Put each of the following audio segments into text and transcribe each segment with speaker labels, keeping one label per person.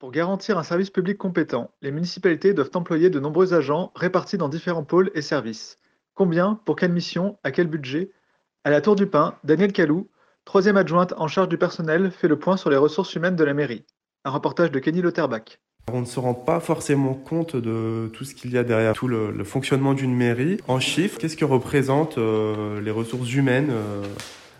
Speaker 1: Pour garantir un service public compétent, les municipalités doivent employer de nombreux agents répartis dans différents pôles et services. Combien Pour quelle mission À quel budget? À la Tour du Pin, Daniel Calou, troisième adjointe en charge du personnel, fait le point sur les ressources humaines de la mairie. Un reportage de Kenny Lauterbach.
Speaker 2: On ne se rend pas forcément compte de tout ce qu'il y a derrière tout le, fonctionnement d'une mairie. En chiffres, qu'est-ce que représentent euh, les ressources humaines euh,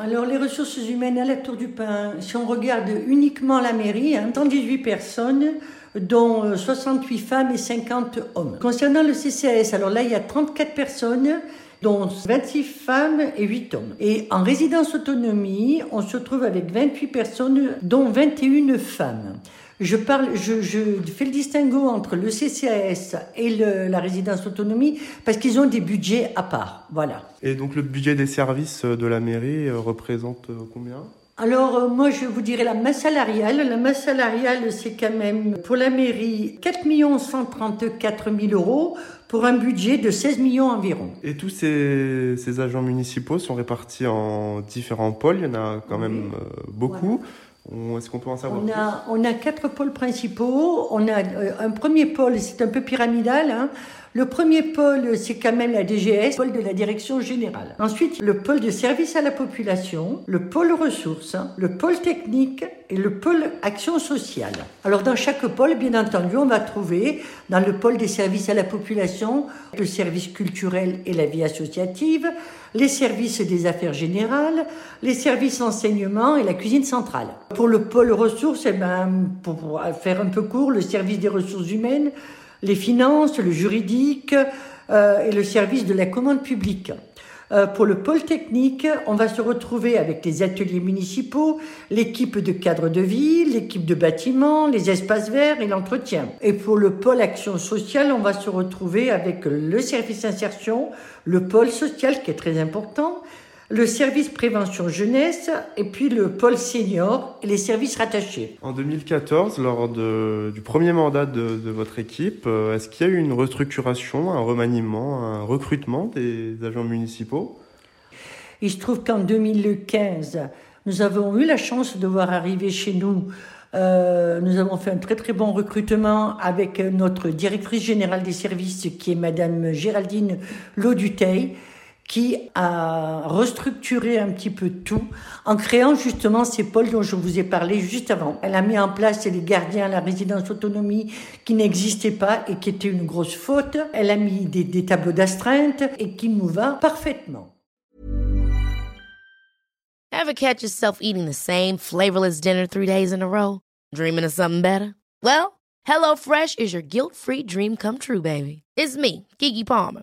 Speaker 3: alors, les ressources humaines à la Tour du Pin, si on regarde uniquement la mairie, 118 hein, personnes, dont 68 euh, femmes et 50 hommes. Concernant le CCAS, alors là, il y a 34 personnes, dont 26 femmes et 8 hommes. Et en résidence autonomie, on se trouve avec 28 personnes, dont 21 femmes. Je, parle, je, je, fais le distinguo entre le CCAS et le, la résidence autonomie parce qu'ils ont des budgets à part. Voilà.
Speaker 2: Et donc le budget des services de la mairie euh, représente euh, combien?
Speaker 3: Alors euh, moi je vous dirais la masse salariale. La masse salariale c'est quand même pour la mairie 4 134 000 euros pour un budget de 16 millions environ.
Speaker 2: Et tous ces, ces agents municipaux sont répartis en différents pôles, il y en a quand même beaucoup. Est-ce qu'on peut en savoir
Speaker 3: on a, on a quatre pôles principaux. On a euh, un premier pôle, c'est un peu pyramidal. Hein. Le premier pôle, c'est quand même la DGS, pôle de la direction générale. Ensuite, le pôle de service à la population, le pôle ressources, le pôle technique et le pôle action sociale. Alors dans chaque pôle, bien entendu, on va trouver dans le pôle des services à la population le service culturel et la vie associative, les services des affaires générales, les services enseignement et la cuisine centrale. Pour le pôle ressources, eh ben, pour faire un peu court, le service des ressources humaines, les finances, le juridique euh, et le service de la commande publique. Euh, pour le pôle technique, on va se retrouver avec les ateliers municipaux, l'équipe de cadre de vie, l'équipe de bâtiment, les espaces verts et l'entretien. Et pour le pôle action sociale, on va se retrouver avec le service insertion, le pôle social qui est très important, le service prévention jeunesse et puis le pôle senior et les services rattachés.
Speaker 2: En 2014, lors du premier mandat de, votre équipe, euh, est-ce qu'il y a eu une restructuration, un remaniement, un recrutement des agents municipaux?
Speaker 3: Il se trouve qu'en 2015, nous avons eu la chance de voir arriver chez nous euh, nous avons fait un très très bon recrutement avec notre directrice générale des services qui est Madame Géraldine Lauduteil qui a restructuré un petit peu tout en créant justement ces pôles dont je vous ai parlé juste avant. Elle a mis en place les gardiens à la résidence autonomie qui n'existaient pas et qui étaient une grosse faute. Elle a mis des, des tableaux d'astreinte et qui nous va parfaitement.
Speaker 4: Ever catch yourself eating the same flavorless dinner three days in a row? Dreaming of something better? Well, HelloFresh is your guilt-free dream come true, baby. It's me, Kiki Palmer.